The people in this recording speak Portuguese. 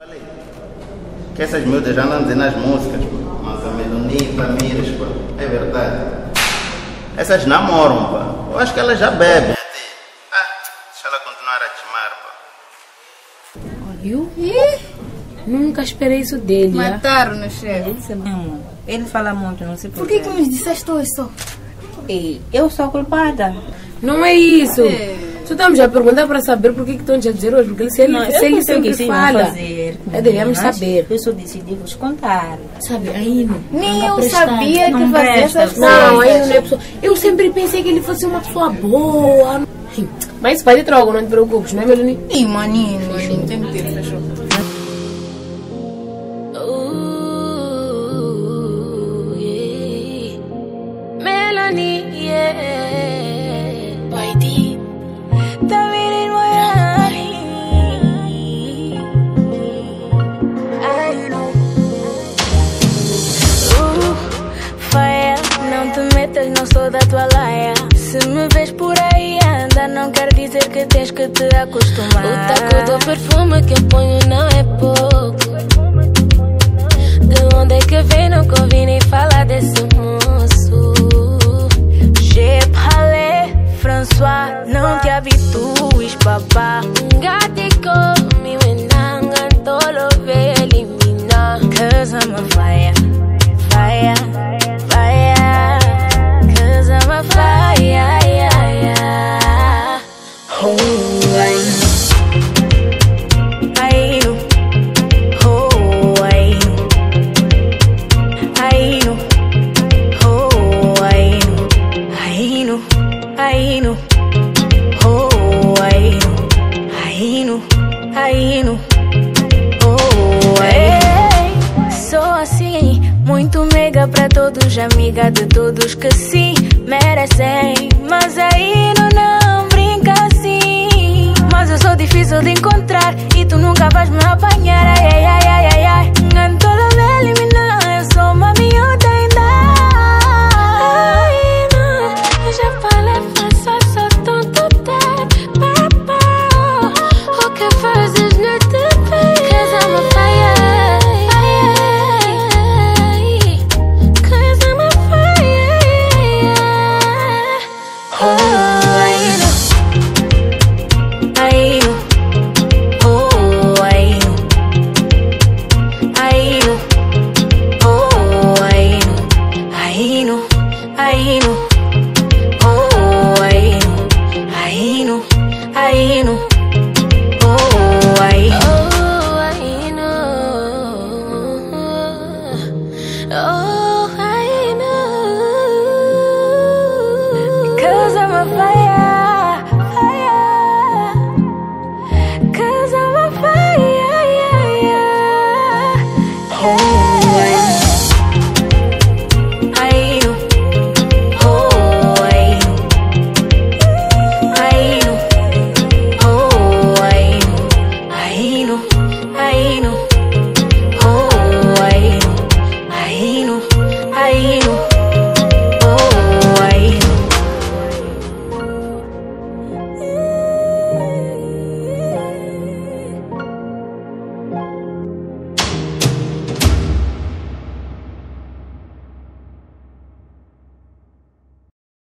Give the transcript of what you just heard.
Falei que essas miúdas já andam dizendo nas músicas, pô. mas a Melonita, Mires, pô, é verdade. Essas namoram, pô. Eu acho que elas já bebem. Ah, deixa ela continuar a timar, pô. Viu? Nunca esperei isso dele. ah. Mataram-no, chefe. Ele, fala muito, não sei Por que que me disseste isso? Ei, eu sou a culpada. Não é isso. É. Só estamos a perguntar para saber por que estão a dizer hoje. Porque se ele, Não, se ele não sei o sempre fala, fazer. é devemos saber. Eu só decidi vos contar. Sabe, aí não. Nem não eu sabia que Não fazia presta, essas Não, coisas. aí não é pessoa. Eu sempre pensei que ele fosse uma pessoa boa. Mas isso vai de troco, não te preocupes, não é, Melanie? Ih, maninho, maninho, tem que ter, fechou. Melanie, não te metas, não sou da tua laia. Se me vês por aí andar, não quer dizer que tens que te acostumar. O taco do perfume que eu ponho não é pouco. De onde é que vem? Nunca ouvi nem falar desse moço. Je parle, François, não te habitues, papá. Gati come, menanga, tolo ve eliminar. Cause I'm a fire, fire. Muito mega pra todos, amiga de todos que sim merecem. Mas aí não, não brinca assim. Mas eu sou difícil de encontrar e tu nunca vais me apagar. home.